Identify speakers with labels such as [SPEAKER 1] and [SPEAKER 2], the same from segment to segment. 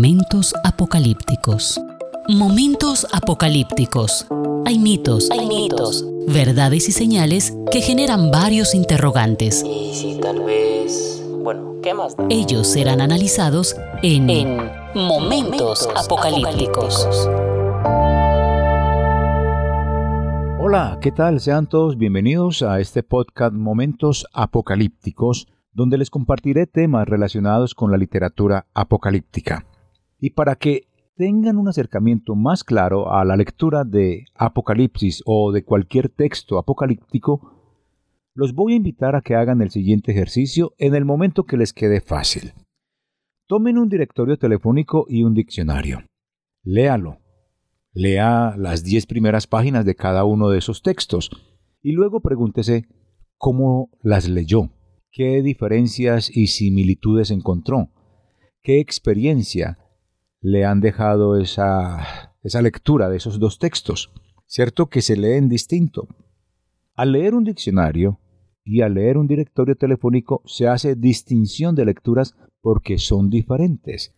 [SPEAKER 1] Momentos apocalípticos. Momentos apocalípticos. Hay mitos, hay mitos, verdades y señales que generan varios interrogantes.
[SPEAKER 2] Y si tal vez... Bueno, ¿qué más da?
[SPEAKER 1] Ellos serán analizados en, Momentos, apocalípticos.
[SPEAKER 3] Hola, ¿qué tal? Sean todos bienvenidos a este podcast Momentos Apocalípticos, donde les compartiré temas relacionados con la literatura apocalíptica. Y para que tengan un acercamiento más claro a la lectura de Apocalipsis o de cualquier texto apocalíptico, los voy a invitar a que hagan el siguiente ejercicio en el momento que les quede fácil. Tomen un directorio telefónico y un diccionario. Léalo. Lea las diez primeras páginas de cada uno de esos textos y luego pregúntese cómo las leyó, qué diferencias y similitudes encontró, qué experiencia le han dejado esa, esa lectura de esos dos textos. Cierto que se leen distinto. Al leer un diccionario y al leer un directorio telefónico se hace distinción de lecturas porque son diferentes.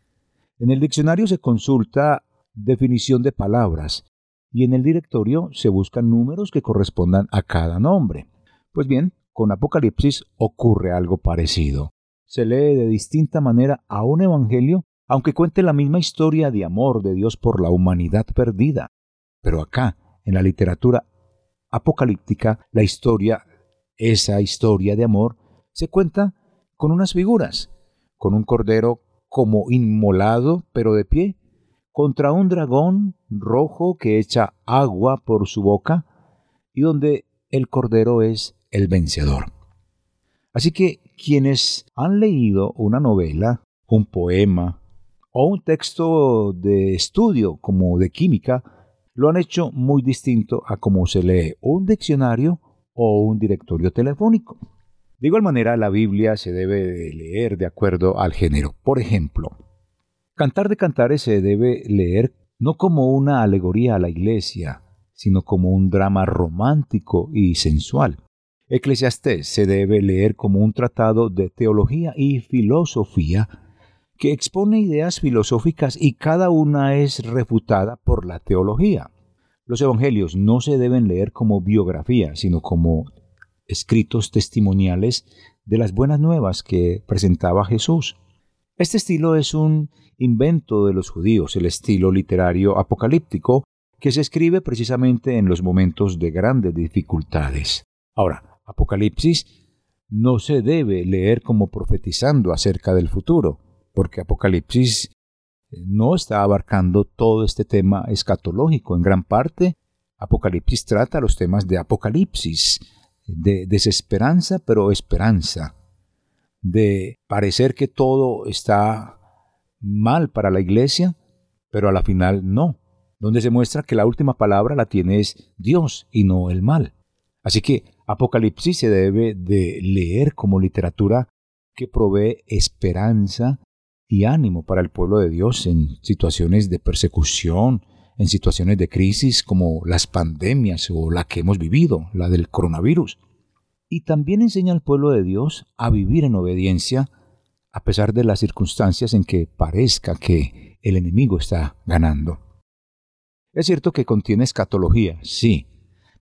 [SPEAKER 3] En el diccionario se consulta definición de palabras y en el directorio se buscan números que correspondan a cada nombre. Pues bien, con Apocalipsis ocurre algo parecido. Se lee de distinta manera a un evangelio aunque cuente la misma historia de amor de Dios por la humanidad perdida. Pero acá, en la literatura apocalíptica, la historia, esa historia de amor, se cuenta con unas figuras, con un cordero como inmolado pero de pie, contra un dragón rojo que echa agua por su boca y donde el cordero es el vencedor. Así que quienes han leído una novela, un poema, o un texto de estudio como de química lo han hecho muy distinto a cómo se lee un diccionario o un directorio telefónico. De igual manera, la Biblia se debe leer de acuerdo al género. Por ejemplo, Cantar de Cantares se debe leer no como una alegoría a la iglesia, sino como un drama romántico y sensual. Eclesiastés se debe leer como un tratado de teología y filosofía que expone ideas filosóficas y cada una es refutada por la teología. Los evangelios no se deben leer como biografía, sino como escritos testimoniales de las buenas nuevas que presentaba Jesús. Este estilo es un invento de los judíos, el estilo literario apocalíptico, que se escribe precisamente en los momentos de grandes dificultades. Ahora, Apocalipsis no se debe leer como profetizando acerca del futuro, porque Apocalipsis eh, no está abarcando todo este tema escatológico. En gran parte, Apocalipsis trata los temas de Apocalipsis, de desesperanza, pero esperanza, de parecer que todo está mal para la iglesia, pero a la final no, donde se muestra que la última palabra la tiene es Dios y no el mal. Así que Apocalipsis se debe de leer como literatura que provee esperanza y ánimo para el pueblo de Dios en situaciones de persecución, en situaciones de crisis como las pandemias o la que hemos vivido, la del coronavirus. Y también enseña al pueblo de Dios a vivir en obediencia a pesar de las circunstancias en que parezca que el enemigo está ganando. Es cierto que contiene escatología, sí,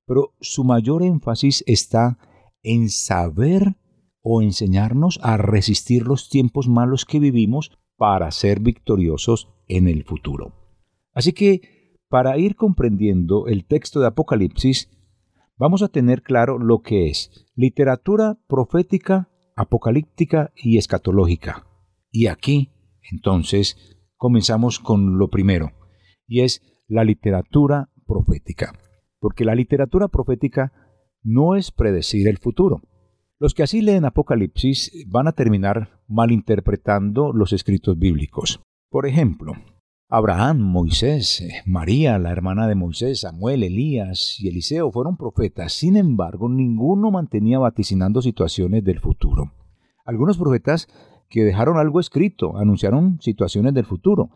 [SPEAKER 3] pero su mayor énfasis está en saber o enseñarnos a resistir los tiempos malos que vivimos para ser victoriosos en el futuro. Así que, para ir comprendiendo el texto de Apocalipsis, vamos a tener claro lo que es literatura profética, apocalíptica y escatológica. Y aquí, entonces, comenzamos con lo primero, y es la literatura profética. Porque la literatura profética no es predecir el futuro, los que así leen Apocalipsis van a terminar malinterpretando los escritos bíblicos. Por ejemplo, Abraham, Moisés, María, la hermana de Moisés, Samuel, Elías y Eliseo fueron profetas. Sin embargo, ninguno mantenía vaticinando situaciones del futuro. Algunos profetas que dejaron algo escrito anunciaron situaciones del futuro,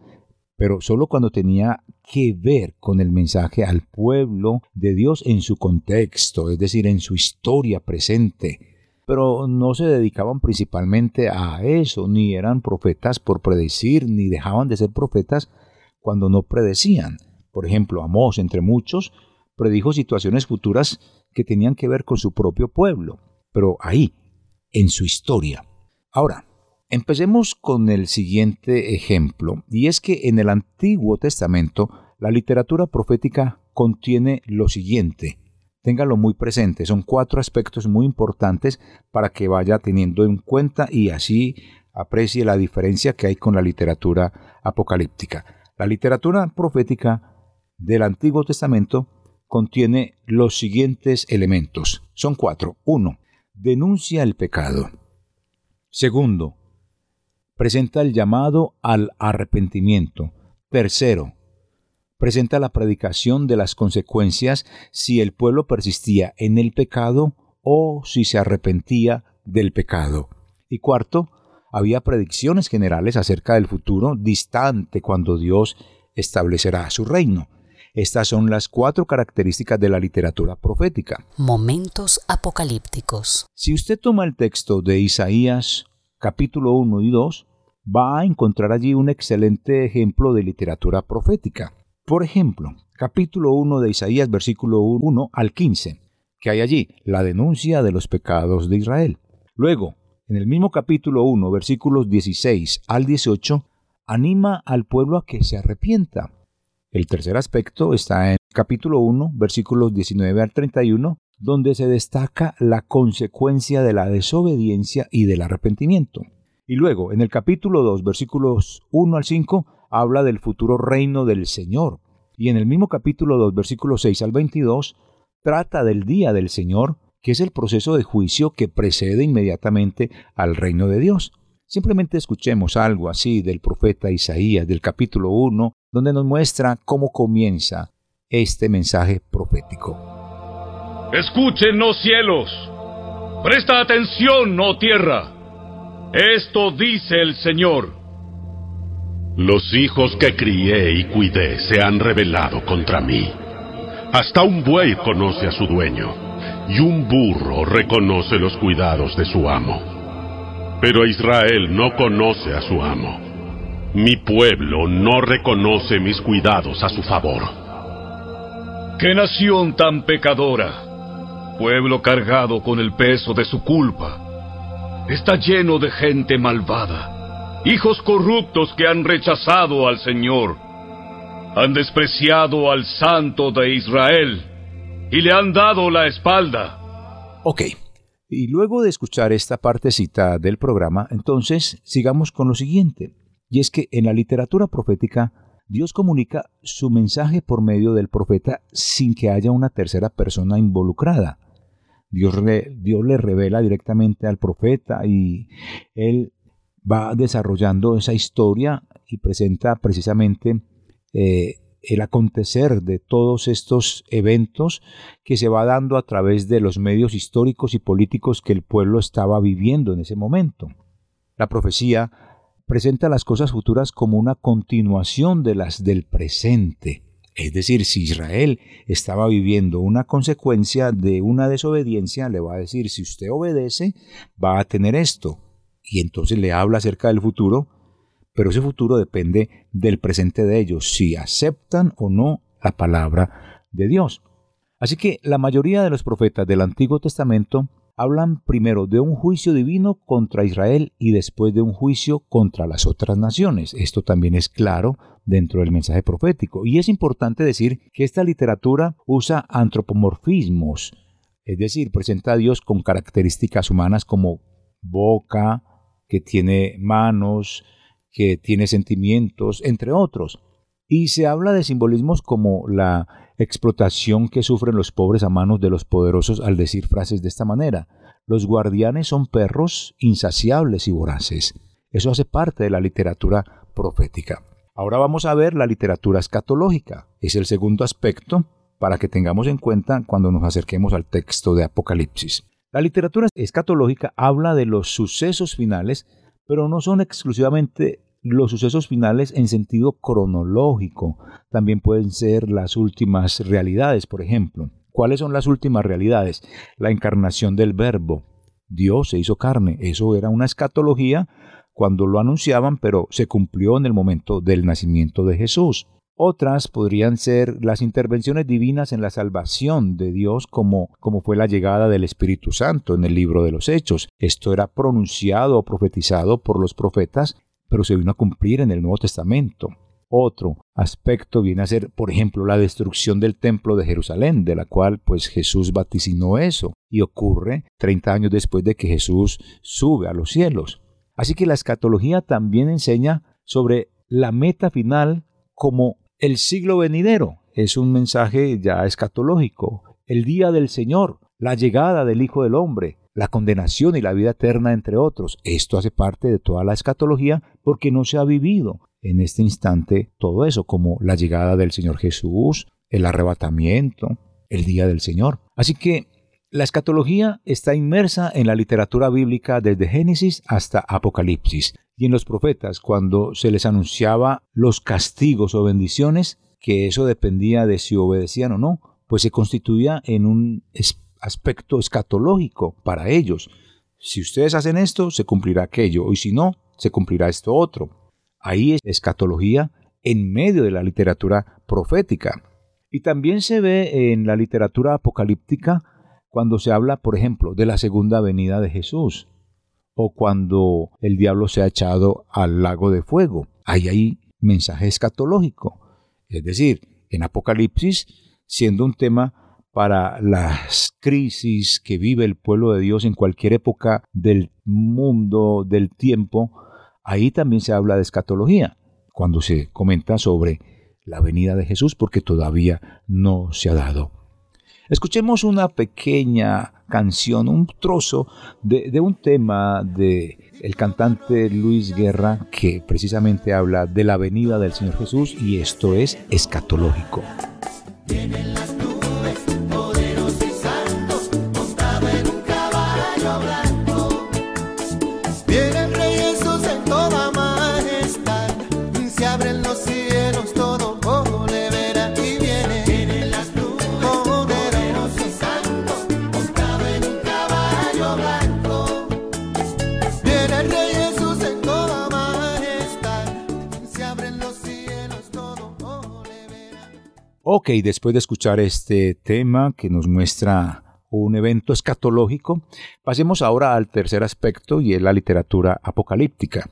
[SPEAKER 3] pero solo cuando tenía que ver con el mensaje al pueblo de Dios en su contexto, es decir, en su historia presente pero no se dedicaban principalmente a eso, ni eran profetas por predecir, ni dejaban de ser profetas cuando no predecían. Por ejemplo, Amós, entre muchos, predijo situaciones futuras que tenían que ver con su propio pueblo, pero ahí, en su historia. Ahora, empecemos con el siguiente ejemplo, y es que en el Antiguo Testamento la literatura profética contiene lo siguiente. Téngalo muy presente, son cuatro aspectos muy importantes para que vaya teniendo en cuenta y así aprecie la diferencia que hay con la literatura apocalíptica. La literatura profética del Antiguo Testamento contiene los siguientes elementos. Son cuatro. Uno, denuncia el pecado. Segundo, presenta el llamado al arrepentimiento. Tercero, presenta la predicación de las consecuencias si el pueblo persistía en el pecado o si se arrepentía del pecado. Y cuarto, había predicciones generales acerca del futuro distante cuando Dios establecerá su reino. Estas son las cuatro características de la literatura profética.
[SPEAKER 1] Momentos apocalípticos.
[SPEAKER 3] Si usted toma el texto de Isaías capítulo 1 y 2, va a encontrar allí un excelente ejemplo de literatura profética. Por ejemplo, capítulo 1 de Isaías, versículo 1 al 15, que hay allí la denuncia de los pecados de Israel. Luego, en el mismo capítulo 1, versículos 16 al 18, anima al pueblo a que se arrepienta. El tercer aspecto está en capítulo 1, versículos 19 al 31, donde se destaca la consecuencia de la desobediencia y del arrepentimiento. Y luego, en el capítulo 2, versículos 1 al 5, habla del futuro reino del Señor. Y en el mismo capítulo 2, versículos 6 al 22, trata del día del Señor, que es el proceso de juicio que precede inmediatamente al reino de Dios. Simplemente escuchemos algo así del profeta Isaías del capítulo 1, donde nos muestra cómo comienza este mensaje profético.
[SPEAKER 4] Escuchen, oh cielos, presta atención, oh tierra. Esto dice el Señor.
[SPEAKER 5] Los hijos que crié y cuidé se han rebelado contra mí. Hasta un buey conoce a su dueño, y un burro reconoce los cuidados de su amo pero Israel no conoce a su amo. Mi pueblo no reconoce mis cuidados a su favor.
[SPEAKER 4] ¡Qué nación tan pecadora! Pueblo cargado con el peso de su culpa. Está lleno de gente malvada, hijos corruptos que han rechazado al Señor. Han despreciado al Santo de Israel y le han dado la espalda.
[SPEAKER 3] Ok, y luego de escuchar esta partecita del programa, entonces sigamos con lo siguiente. Y es que en la literatura profética, Dios comunica su mensaje por medio del profeta sin que haya una tercera persona involucrada. Dios, Dios le revela directamente al profeta y él va desarrollando esa historia y presenta precisamente eh, el acontecer de todos estos eventos que se va dando a través de los medios históricos y políticos que el pueblo estaba viviendo en ese momento. La profecía presenta las cosas futuras como una continuación de las del presente. Es decir, si Israel estaba viviendo una consecuencia de una desobediencia, le va a decir, si usted obedece, va a tener esto. Y entonces le habla acerca del futuro pero ese futuro depende del presente de ellos, si aceptan o no la palabra de Dios. Así que la mayoría de los profetas del Antiguo Testamento hablan primero de un juicio divino contra Israel y después de un juicio contra las otras naciones. Esto también es claro dentro del mensaje profético. Y es importante decir que esta literatura usa antropomorfismos, es decir, presenta a Dios con características humanas como boca, que tiene manos, que tiene sentimientos, entre otros. Y se habla de simbolismos como la explotación que sufren los pobres a manos de los poderosos al decir frases de esta manera. Los guardianes son perros insaciables y voraces. Eso hace parte de la literatura profética. Ahora vamos a ver la literatura escatológica. Es el segundo aspecto para que tengamos en cuenta cuando nos acerquemos al texto de Apocalipsis. La literatura escatológica habla de los sucesos finales, pero no son exclusivamente los sucesos finales en sentido cronológico. También pueden ser las últimas realidades, por ejemplo. ¿Cuáles son las últimas realidades? La encarnación del verbo, Dios se hizo carne. Eso era una escatología cuando lo anunciaban, pero se cumplió en el momento del nacimiento de Jesús. Otras podrían ser las intervenciones divinas en la salvación de Dios como, como fue la llegada del Espíritu Santo en el libro de los Hechos. Esto era pronunciado o profetizado por los profetas, pero se vino a cumplir en el Nuevo Testamento. Otro aspecto viene a ser, por ejemplo, la destrucción del templo de Jerusalén, de la cual pues Jesús vaticinó eso, y ocurre 30 años después de que Jesús sube a los cielos. Así que la escatología también enseña sobre la meta final como el siglo venidero es un mensaje ya escatológico, el día del Señor, la llegada del Hijo del Hombre, la condenación y la vida eterna, entre otros. Esto hace parte de toda la escatología porque no se ha vivido en este instante todo eso, como la llegada del Señor Jesús, el arrebatamiento, el día del Señor. Así que la escatología está inmersa en la literatura bíblica desde Génesis hasta Apocalipsis y en los profetas cuando se les anunciaba los castigos o bendiciones, que eso dependía de si obedecían o no, pues se constituía en un aspecto escatológico para ellos. Si ustedes hacen esto, se cumplirá aquello, y si no, se cumplirá esto otro. Ahí es escatología en medio de la literatura profética. Y también se ve en la literatura apocalíptica cuando se habla, por ejemplo, de la segunda venida de Jesús o cuando el diablo se ha echado al lago de fuego. Ahí hay mensaje escatológico. Es decir, en Apocalipsis, siendo un tema para las crisis que vive el pueblo de Dios en cualquier época del mundo, del tiempo, ahí también se habla de escatología, cuando se comenta sobre la venida de Jesús, porque todavía no se ha dado. Escuchemos una pequeña canción, un trozo de, un tema de el cantante Luis Guerra que precisamente habla de la venida del Señor Jesús y esto es escatológico. Ok, después de escuchar este tema que nos muestra un evento escatológico, pasemos ahora al tercer aspecto y es la literatura apocalíptica.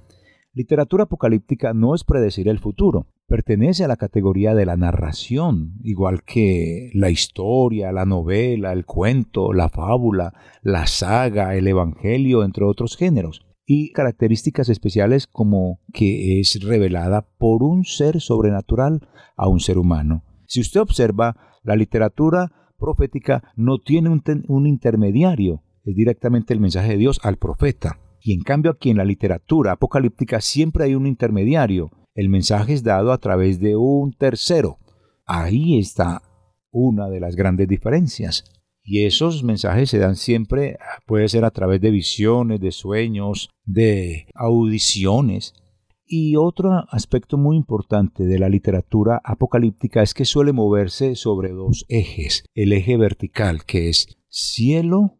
[SPEAKER 3] Literatura apocalíptica no es predecir el futuro, pertenece a la categoría de la narración, igual que la historia, la novela, el cuento, la fábula, la saga, el evangelio, entre otros géneros, y características especiales como que es revelada por un ser sobrenatural a un ser humano. Si usted observa, la literatura profética no tiene un, intermediario, es directamente el mensaje de Dios al profeta. Y en cambio aquí en la literatura apocalíptica siempre hay un intermediario. El mensaje es dado a través de un tercero. Ahí está una de las grandes diferencias. Y esos mensajes se dan siempre, puede ser a través de visiones, de sueños, de audiciones. Y otro aspecto muy importante de la literatura apocalíptica es que suele moverse sobre dos ejes. El eje vertical, que es cielo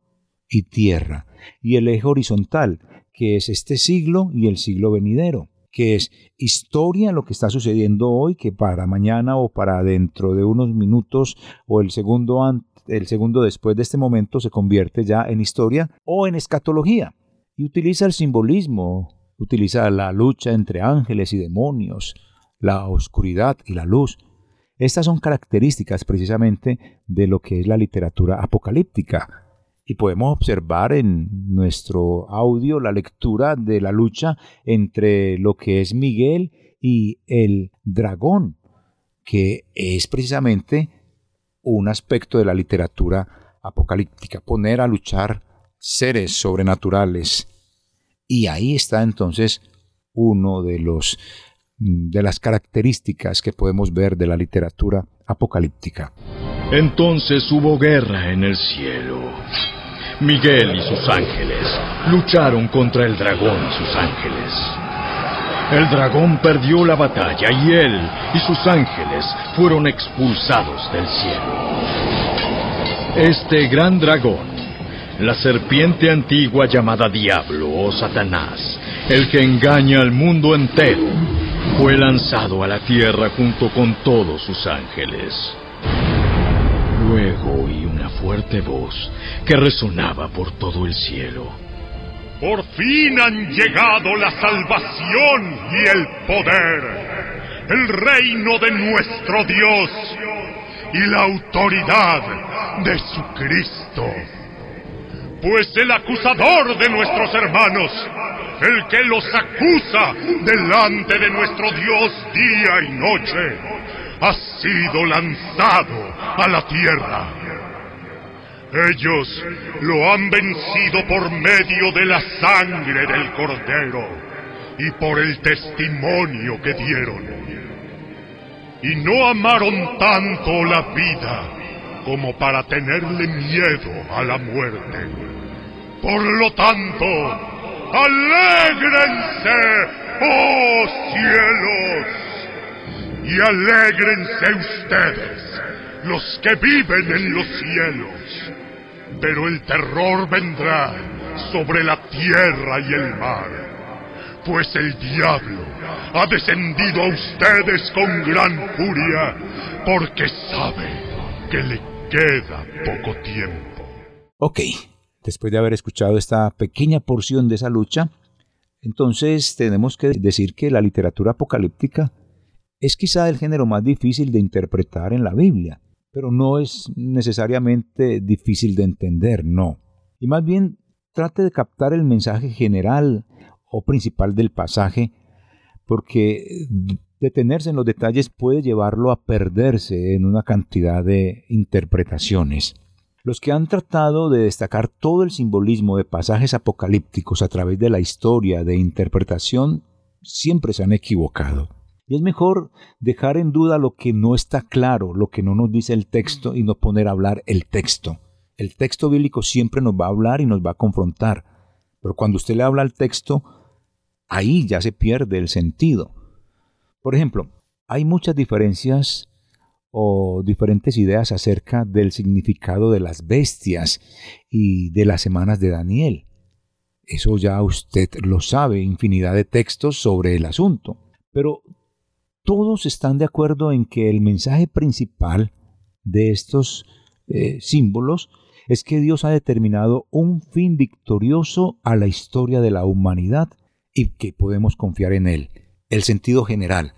[SPEAKER 3] y tierra, y el eje horizontal, que es este siglo y el siglo venidero que es historia, lo que está sucediendo hoy, que para mañana o para dentro de unos minutos o el segundo, el segundo después de este momento se convierte ya en historia o en escatología. Y utiliza el simbolismo utiliza la lucha entre ángeles y demonios, la oscuridad y la luz. Estas son características precisamente de lo que es la literatura apocalíptica. Y podemos observar en nuestro audio la lectura de la lucha entre lo que es Miguel y el dragón, que es precisamente un aspecto de la literatura apocalíptica, poner a luchar seres sobrenaturales y ahí está entonces uno de los mm, de las características que podemos ver de la literatura apocalíptica.
[SPEAKER 4] Entonces hubo guerra en el cielo. Miguel y sus ángeles lucharon contra el dragón y sus ángeles. El dragón perdió la batalla y él y sus ángeles fueron expulsados del cielo. Este gran dragón
[SPEAKER 6] la serpiente antigua llamada Diablo o Satanás, el que engaña al mundo entero, fue lanzado a la tierra junto con todos sus ángeles. Luego oí una fuerte voz que resonaba por todo el cielo.
[SPEAKER 5] Por fin han llegado la salvación y el poder, el reino de nuestro Dios y la autoridad de su Cristo. Pues el acusador de nuestros hermanos, el que los acusa delante de nuestro Dios día y noche, ha sido lanzado a la tierra. Ellos lo han vencido por medio de la sangre del cordero y por el testimonio que dieron. Y no amaron tanto la vida como para tenerle miedo a la muerte. Por lo tanto, alégrense, oh cielos, y alégrense ustedes, los que viven en los cielos. Pero el terror vendrá sobre la tierra y el mar, pues el diablo ha descendido a ustedes con gran furia, porque sabe que le queda poco tiempo.
[SPEAKER 3] Ok, después de haber escuchado esta pequeña porción de esa lucha, entonces tenemos que decir que la literatura apocalíptica es quizá el género más difícil de interpretar en la Biblia, pero no es necesariamente difícil de entender, no. Y más bien trate de captar el mensaje general o principal del pasaje, porque detenerse en los detalles puede llevarlo a perderse en una cantidad de interpretaciones. Los que han tratado de destacar todo el simbolismo de pasajes apocalípticos a través de la historia de interpretación siempre se han equivocado. Y es mejor dejar en duda lo que no está claro, lo que no nos dice el texto y no poner a hablar el texto. El texto bíblico siempre nos va a hablar y nos va a confrontar. Pero cuando usted le habla al texto, ahí ya se pierde el sentido. Por ejemplo, hay muchas diferencias o diferentes ideas acerca del significado de las bestias y de las semanas de Daniel. Eso ya usted lo sabe, infinidad de textos sobre el asunto. Pero todos están de acuerdo en que el mensaje principal de estos eh, símbolos es que Dios ha determinado un fin victorioso a la historia de la humanidad y que podemos confiar en él. El sentido general,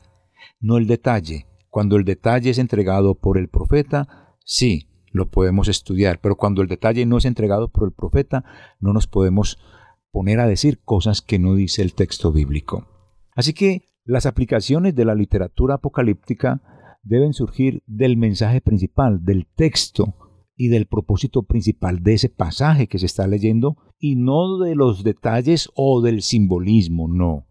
[SPEAKER 3] no el detalle. Cuando el detalle es entregado por el profeta, sí, lo podemos estudiar, pero cuando el detalle no es entregado por el profeta, no nos podemos poner a decir cosas que no dice el texto bíblico. Así que las aplicaciones de la literatura apocalíptica deben surgir del mensaje principal, del texto y del propósito principal de ese pasaje que se está leyendo y no de los detalles o del simbolismo, no.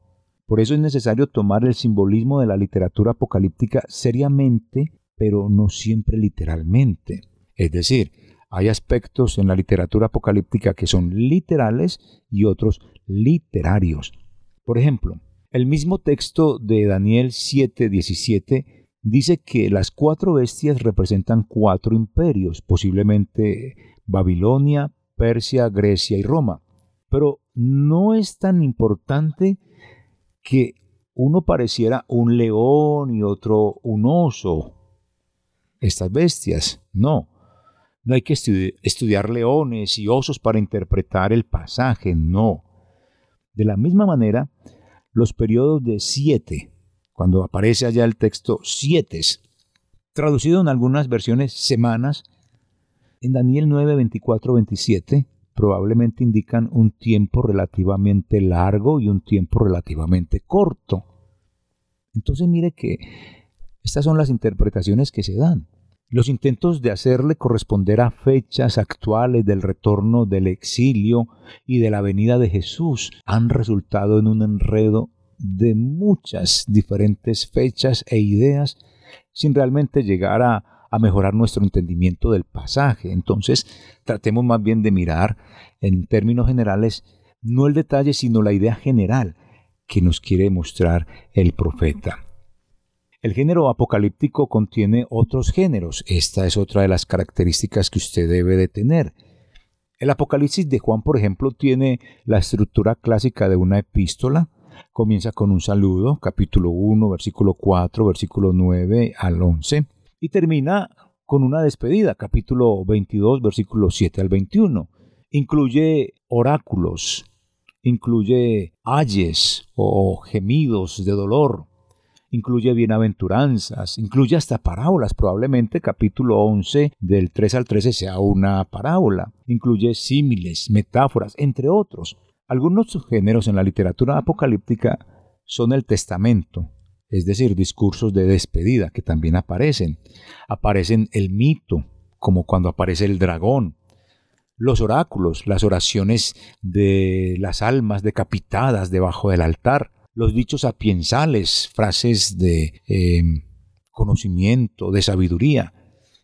[SPEAKER 3] Por eso es necesario tomar el simbolismo de la literatura apocalíptica seriamente, pero no siempre literalmente. Es decir, hay aspectos en la literatura apocalíptica que son literales y otros literarios. Por ejemplo, el mismo texto de Daniel 7:17 dice que las cuatro bestias representan cuatro imperios, posiblemente Babilonia, Persia, Grecia y Roma. Pero no es tan importante que uno pareciera un león y otro un oso. Estas bestias, no. No hay que estudiar leones y osos para interpretar el pasaje, no. De la misma manera, los periodos de siete, cuando aparece allá el texto siete, traducido en algunas versiones semanas, en Daniel 9, 24, 27, probablemente indican un tiempo relativamente largo y un tiempo relativamente corto. Entonces mire que estas son las interpretaciones que se dan. Los intentos de hacerle corresponder a fechas actuales del retorno del exilio y de la venida de Jesús han resultado en un enredo de muchas diferentes fechas e ideas sin realmente llegar a, mejorar nuestro entendimiento del pasaje. Entonces, tratemos más bien de mirar en términos generales no el detalle, sino la idea general que nos quiere mostrar el profeta. El género apocalíptico contiene otros géneros. Esta es otra de las características que usted debe de tener. El Apocalipsis de Juan, por ejemplo, tiene la estructura clásica de una epístola. Comienza con un saludo, capítulo 1, versículo 4, versículo 9 al 11, y termina con una despedida, capítulo 22, versículo 7 al 21. Incluye oráculos, incluye ayes o gemidos de dolor, incluye bienaventuranzas, incluye hasta parábolas, probablemente capítulo 11 del 3 al 13 sea una parábola, incluye símiles, metáforas, entre otros. Algunos géneros en la literatura apocalíptica son el testamento, es decir, discursos de despedida que también aparecen. Aparecen el mito, como cuando aparece el dragón, los oráculos, las oraciones de las almas decapitadas debajo del altar, los dichos sapiensales, frases de em, conocimiento, de sabiduría.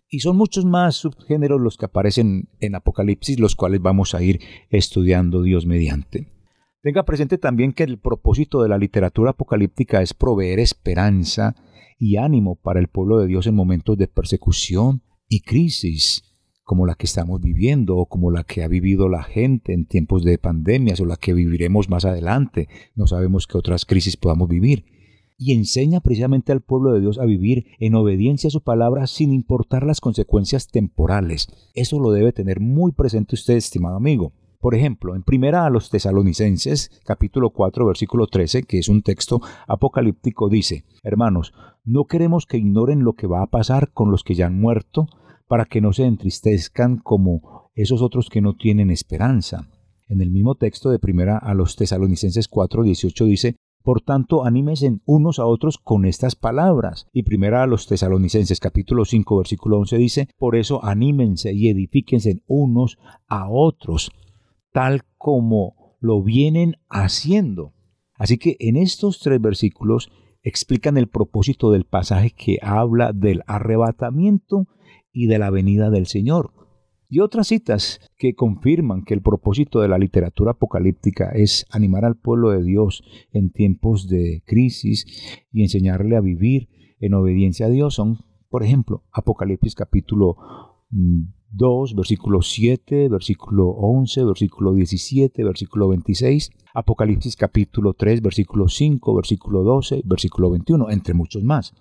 [SPEAKER 3] Y son muchos más subgéneros los que aparecen en Apocalipsis, los cuales vamos a ir estudiando Dios mediante. Tenga presente también que el propósito de la literatura apocalíptica es proveer esperanza y ánimo para el pueblo de Dios en momentos de persecución y crisis como la que estamos viviendo o como la que ha vivido la gente en tiempos de pandemias o la que viviremos más adelante. No sabemos qué otras crisis podamos vivir. Y enseña precisamente al pueblo de Dios a vivir en obediencia a su palabra sin importar las consecuencias temporales. Eso lo debe tener muy presente usted, estimado amigo. Por ejemplo, en primera a los tesalonicenses, capítulo 4, versículo 13, que es un texto apocalíptico, dice, Hermanos, no queremos que ignoren lo que va a pasar con los que ya han muerto, para que no se entristezcan como esos otros que no tienen esperanza. En el mismo texto de primera a los tesalonicenses 4, 18 dice, por tanto, anímense unos a otros con estas palabras. Y primera a los tesalonicenses capítulo 5 versículo 11 dice, por eso anímense y edifíquense unos a otros, tal como lo vienen haciendo. Así que en estos tres versículos explican el propósito del pasaje que habla del arrebatamiento y de la venida del Señor. Y otras citas que confirman que el propósito de la literatura apocalíptica es animar al pueblo de Dios en tiempos de crisis y enseñarle a vivir en obediencia a Dios son, por ejemplo, Apocalipsis capítulo 2, mm, versículo 7, versículo 11, versículo 17, versículo 26, Apocalipsis capítulo 3, versículo 5, versículo 12, versículo 21, entre muchos más.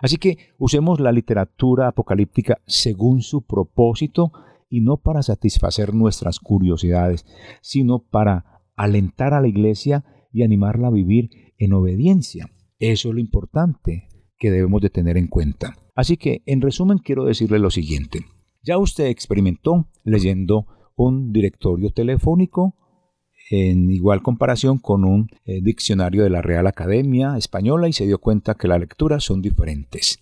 [SPEAKER 3] Así que usemos la literatura apocalíptica según su propósito y no para satisfacer nuestras curiosidades, sino para alentar a la iglesia y animarla a vivir en obediencia. Eso es lo importante que debemos de tener en cuenta. Así que, en resumen, quiero decirle lo siguiente. Ya usted experimentó leyendo un directorio telefónico en igual comparación con un eh, diccionario de la Real Academia Española y se dio cuenta que las lecturas son diferentes,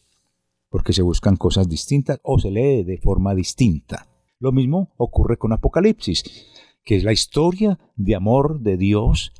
[SPEAKER 3] porque se buscan cosas distintas o se lee de forma distinta. Lo mismo ocurre con Apocalipsis, que es la historia de amor de Dios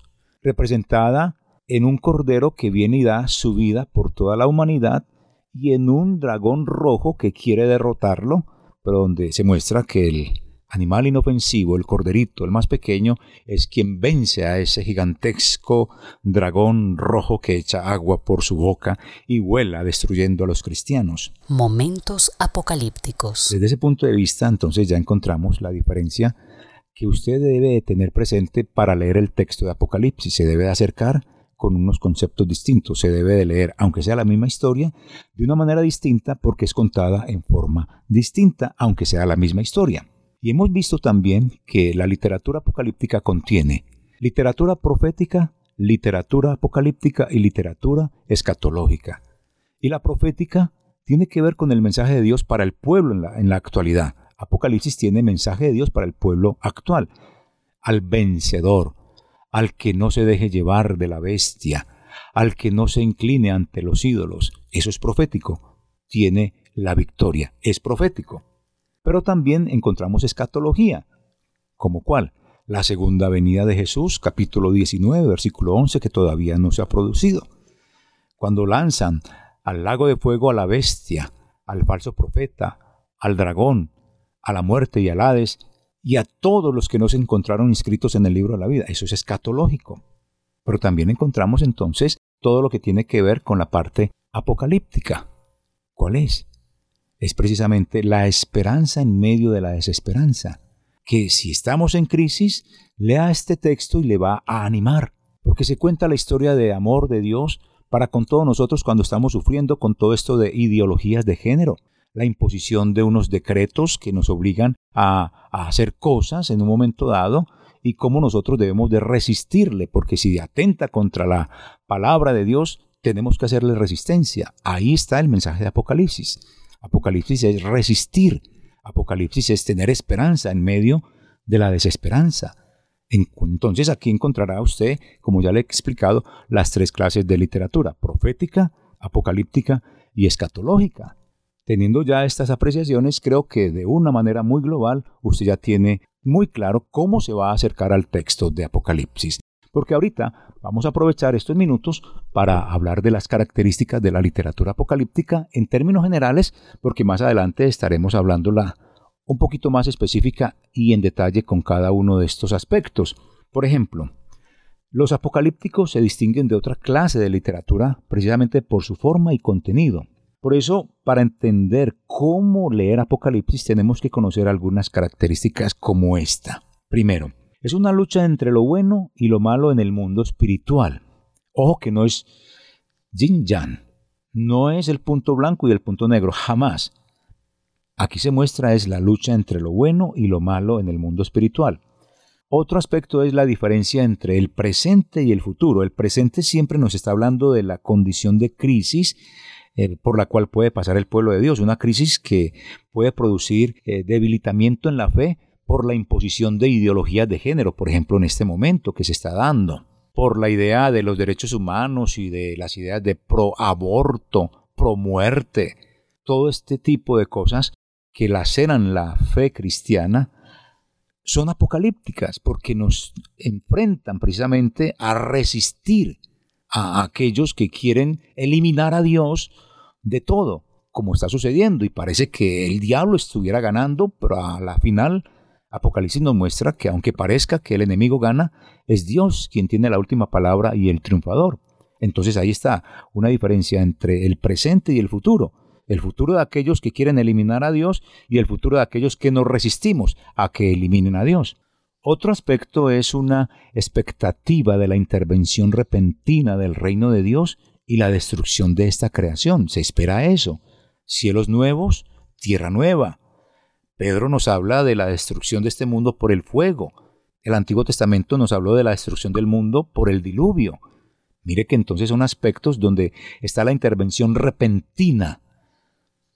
[SPEAKER 3] representada en un cordero que viene y da su vida por toda la humanidad y en un dragón rojo que quiere derrotarlo, pero donde se muestra que el animal inofensivo, el corderito, el más pequeño, es quien vence a ese gigantesco dragón rojo que echa agua por su boca y vuela destruyendo a los cristianos.
[SPEAKER 1] Momentos apocalípticos.
[SPEAKER 3] Desde ese punto de vista, entonces ya encontramos la diferencia que usted debe tener presente para leer el texto de Apocalipsis. Se debe acercar con unos conceptos distintos. Se debe de leer, aunque sea la misma historia, de una manera distinta porque es contada en forma distinta, aunque sea la misma historia. Y hemos visto también que la literatura apocalíptica contiene literatura profética, literatura apocalíptica y literatura escatológica. Y la profética tiene que ver con el mensaje de Dios para el pueblo en la, en la actualidad. Apocalipsis tiene mensaje de Dios para el pueblo actual, al vencedor, al que no se deje llevar de la bestia, al que no se incline ante los ídolos. Eso es profético. Tiene la victoria. Es profético. Pero también encontramos escatología, como cuál? La segunda venida de Jesús, capítulo 19, versículo 11, que todavía no se ha producido. Cuando lanzan al lago de fuego a la bestia, al falso profeta, al dragón, a la muerte y al Hades, y a todos los que no se encontraron inscritos en el libro de la vida. Eso es escatológico. Pero también encontramos entonces todo lo que tiene que ver con la parte apocalíptica. ¿Cuál es? es precisamente la esperanza en medio de la desesperanza. que si estamos en crisis, lea este texto y le va a animar, porque se cuenta la historia de amor de Dios para con todos nosotros cuando estamos sufriendo con todo esto de ideologías de género, la imposición de unos decretos que nos obligan a, hacer cosas en un momento dado y cómo nosotros debemos de resistirle, porque si atenta contra la palabra de Dios, tenemos que hacerle resistencia. Ahí está el mensaje de Apocalipsis. Apocalipsis es resistir. Apocalipsis es tener esperanza en medio de la desesperanza. Entonces aquí encontrará usted, como ya le he explicado, las tres clases de literatura, profética, apocalíptica y escatológica. Teniendo ya estas apreciaciones, creo que de una manera muy global usted ya tiene muy claro cómo se va a acercar al texto de Apocalipsis. Porque ahorita vamos a aprovechar estos minutos para hablar de las características de la literatura apocalíptica en términos generales, porque más adelante estaremos hablándola un poquito más específica y en detalle con cada uno de estos aspectos. Por ejemplo, los apocalípticos se distinguen de otra clase de literatura precisamente por su forma y contenido. Por eso, para entender cómo leer Apocalipsis tenemos que conocer algunas características como esta. Primero, es una lucha entre lo bueno y lo malo en el mundo espiritual. Ojo que no es yin-yang, no es el punto blanco y el punto negro, jamás. Aquí se muestra es la lucha entre lo bueno y lo malo en el mundo espiritual. Otro aspecto es la diferencia entre el presente y el futuro. El presente siempre nos está hablando de la condición de crisis eh, por la cual puede pasar el pueblo de Dios, una crisis que puede producir eh, debilitamiento en la fe por la imposición de ideologías de género, por ejemplo, en este momento que se está dando, por la idea de los derechos humanos y de las ideas de pro aborto, pro muerte, todo este tipo de cosas que laceran la fe cristiana son apocalípticas porque nos enfrentan precisamente a resistir a aquellos que quieren eliminar a Dios de todo, como está sucediendo, y parece que el diablo estuviera ganando, pero a la final Apocalipsis nos muestra que aunque parezca que el enemigo gana, es Dios quien tiene la última palabra y el triunfador. Entonces ahí está una diferencia entre el presente y el futuro. El futuro de aquellos que quieren eliminar a Dios y el futuro de aquellos que nos resistimos a que eliminen a Dios. Otro aspecto es una expectativa de la intervención repentina del reino de Dios y la destrucción de esta creación. Se espera eso. Cielos nuevos, tierra nueva. Pedro nos habla de la destrucción de este mundo por el fuego. El Antiguo Testamento nos habló de la destrucción del mundo por el diluvio. Mire que entonces son aspectos donde está la intervención repentina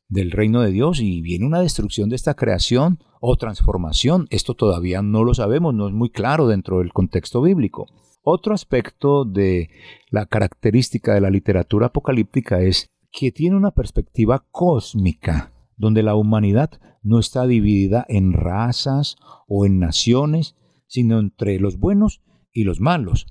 [SPEAKER 3] del reino de Dios y viene una destrucción de esta creación o transformación. Esto todavía no lo sabemos, no es muy claro dentro del contexto bíblico. Otro aspecto de la característica de la literatura apocalíptica es que tiene una perspectiva cósmica, donde la humanidad no está dividida en razas o en naciones, sino entre los buenos y los malos.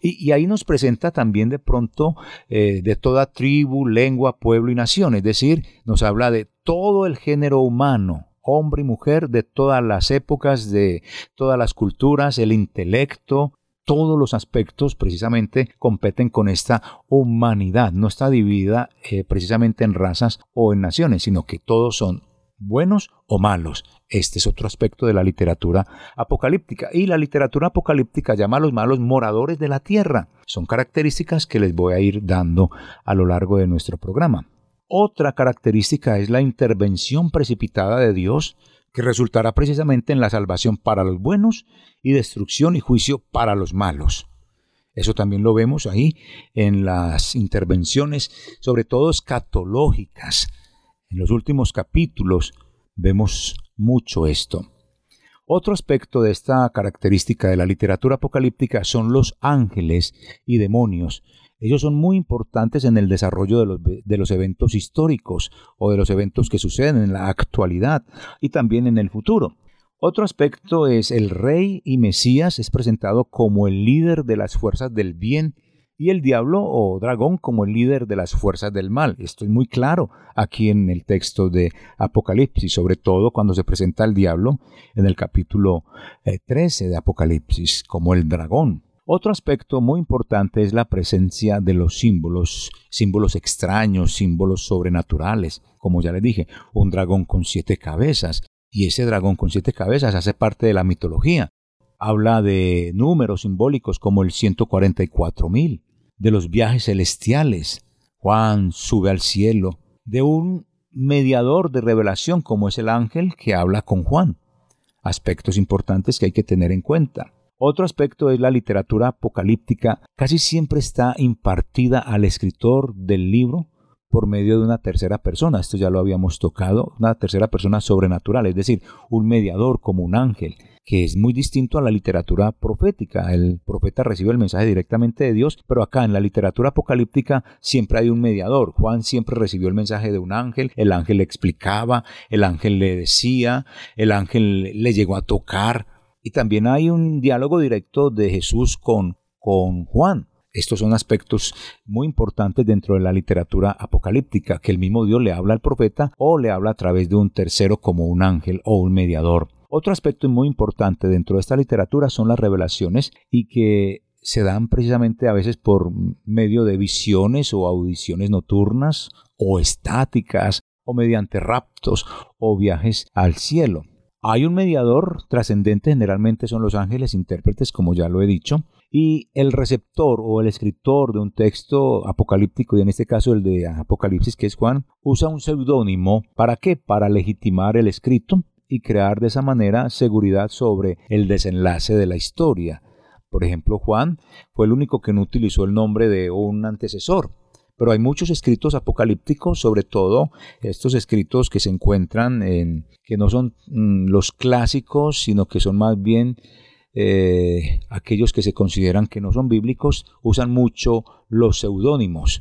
[SPEAKER 3] Y, ahí nos presenta también de pronto eh, de toda tribu, lengua, pueblo y nación, es decir, nos habla de todo el género humano, hombre y mujer, de todas las épocas, de todas las culturas, el intelecto, todos los aspectos precisamente competen con esta humanidad. No está dividida eh, precisamente en razas o en naciones, sino que todos son buenos o malos. Este es otro aspecto de la literatura apocalíptica. Y la literatura apocalíptica llama a los malos moradores de la tierra. Son características que les voy a ir dando a lo largo de nuestro programa. Otra característica es la intervención precipitada de Dios que resultará precisamente en la salvación para los buenos y destrucción y juicio para los malos. Eso también lo vemos ahí en las intervenciones, sobre todo escatológicas. En los últimos capítulos vemos mucho esto. Otro aspecto de esta característica de la literatura apocalíptica son los ángeles y demonios, ellos son muy importantes en el desarrollo de los, de los, eventos históricos o de los eventos que suceden en la actualidad y también en el futuro. Otro aspecto es el rey y Mesías es presentado como el líder de las fuerzas del bien y el diablo o dragón como el líder de las fuerzas del mal. Esto es muy claro aquí en el texto de Apocalipsis, sobre todo cuando se presenta el diablo en el capítulo 13 eh, de Apocalipsis como el dragón. Otro aspecto muy importante es la presencia de los símbolos, símbolos extraños, símbolos sobrenaturales. Como ya les dije, un dragón con siete cabezas. Y ese dragón con siete cabezas hace parte de la mitología. Habla de números simbólicos como el 144.000, de los viajes celestiales. Juan sube al cielo, de un mediador de revelación como es el ángel que habla con Juan. Aspectos importantes que hay que tener en cuenta. Otro aspecto es la literatura apocalíptica. Casi siempre está impartida al escritor del libro por medio de una tercera persona. Esto ya lo habíamos tocado, una tercera persona sobrenatural, es decir, un mediador como un ángel, que es muy distinto a la literatura profética. El profeta recibe el mensaje directamente de Dios, pero acá en la literatura apocalíptica siempre hay un mediador. Juan siempre recibió el mensaje de un ángel, el ángel le explicaba, el ángel le decía, el ángel le llegó a tocar. Y también hay un diálogo directo de Jesús con, con Juan. Estos son aspectos muy importantes dentro de la literatura apocalíptica, que el mismo Dios le habla al profeta o le habla a través de un tercero como un ángel o un mediador. Otro aspecto muy importante dentro de esta literatura son las revelaciones y que se dan precisamente a veces por medio de visiones o audiciones nocturnas o estáticas o mediante raptos o viajes al cielo. Hay un mediador trascendente, generalmente son los ángeles intérpretes, como ya lo he dicho, y el receptor o el escritor de un texto apocalíptico, y en este caso el de Apocalipsis, que es Juan, usa un seudónimo. ¿Para qué? Para legitimar el escrito y crear de esa manera seguridad sobre el desenlace de la historia. Por ejemplo, Juan fue el único que no utilizó el nombre de un antecesor, pero hay muchos escritos apocalípticos, sobre todo estos escritos que se encuentran en, que no son mm, los clásicos, sino que son más bien eh, aquellos que se consideran que no son bíblicos, usan mucho los seudónimos.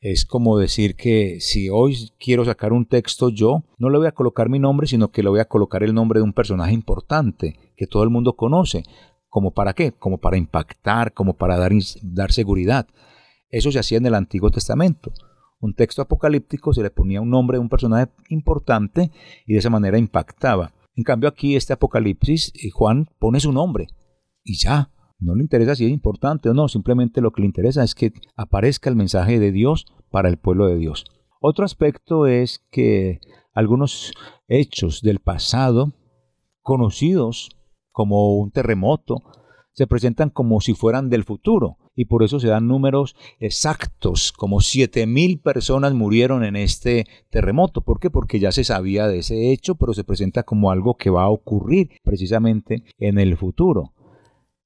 [SPEAKER 3] Es como decir que si hoy quiero sacar un texto yo, no le voy a colocar mi nombre, sino que le voy a colocar el nombre de un personaje importante que todo el mundo conoce. ¿Como para qué? Como para impactar, como para dar, dar seguridad. Eso se hacía en el Antiguo Testamento. Un texto apocalíptico se le ponía un nombre de un personaje importante y de esa manera impactaba. En cambio aquí este Apocalipsis, eh, Juan pone su nombre y ya. No le interesa si es importante o no, simplemente lo que le interesa es que aparezca el mensaje de Dios para el pueblo de Dios. Otro aspecto es que algunos hechos del pasado, conocidos como un terremoto, se presentan como si fueran del futuro y por eso se dan números exactos, como 7.000 personas murieron en este terremoto. ¿Por qué? Porque ya se sabía de ese hecho, pero se presenta como algo que va a ocurrir precisamente en el futuro.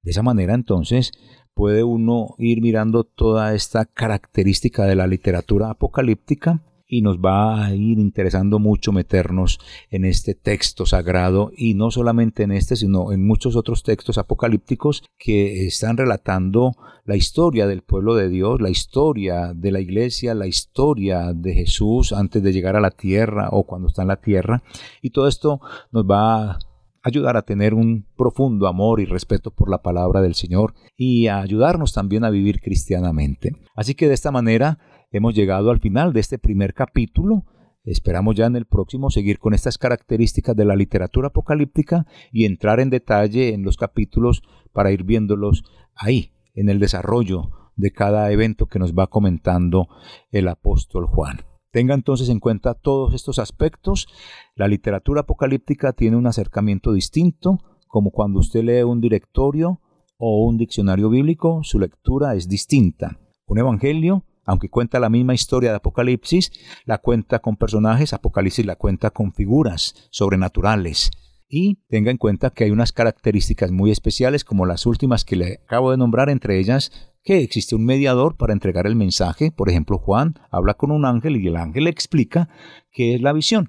[SPEAKER 3] De esa manera entonces puede uno ir mirando toda esta característica de la literatura apocalíptica y nos va a ir interesando mucho meternos en este texto sagrado y no solamente en este, sino en muchos otros textos apocalípticos que están relatando la historia del pueblo de Dios, la historia de la iglesia, la historia de Jesús antes de llegar a la tierra o cuando está en la tierra. Y todo esto nos va a ayudar a tener un profundo amor y respeto por la palabra del Señor y a ayudarnos también a vivir cristianamente. Así que de esta manera hemos llegado al final de este primer capítulo. Esperamos ya en el próximo seguir con estas características de la literatura apocalíptica y entrar en detalle en los capítulos para ir viéndolos ahí, en el desarrollo de cada evento que nos va comentando el apóstol Juan. Tenga entonces en cuenta todos estos aspectos. La literatura apocalíptica tiene un acercamiento distinto, como cuando usted lee un directorio o un diccionario bíblico, su lectura es distinta. Un evangelio aunque cuenta la misma historia de Apocalipsis, la cuenta con personajes, Apocalipsis la cuenta con figuras sobrenaturales. Y tenga en cuenta que hay unas características muy especiales como las últimas que le acabo de nombrar, entre ellas que existe un mediador para entregar el mensaje. Por ejemplo, Juan habla con un ángel y el ángel le explica qué es la visión.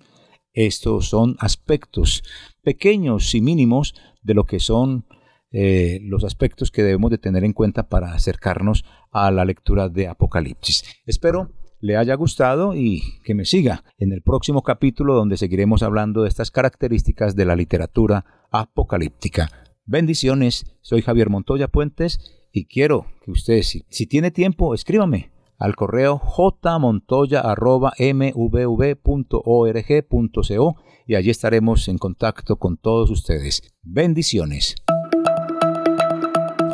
[SPEAKER 3] Estos son aspectos pequeños y mínimos de lo que son eh, los aspectos que debemos de tener en cuenta para acercarnos a la lectura de Apocalipsis. Espero le haya gustado y que me siga en el próximo capítulo donde seguiremos hablando de estas características de la literatura apocalíptica. Bendiciones, soy Javier Montoya Puentes y quiero que usted, si, si tiene tiempo, escríbame al correo jmontoya.mvv.org.co y allí estaremos en contacto con todos ustedes. Bendiciones.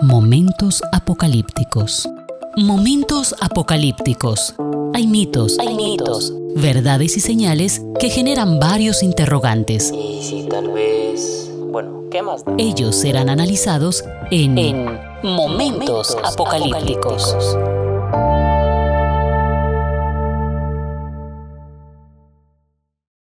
[SPEAKER 1] Momentos apocalípticos. Momentos apocalípticos. Hay mitos, hay mitos, verdades y señales que generan varios interrogantes.
[SPEAKER 2] Y si tal vez... Bueno, ¿qué más da?
[SPEAKER 1] Ellos serán analizados en,
[SPEAKER 2] En Momentos Apocalípticos.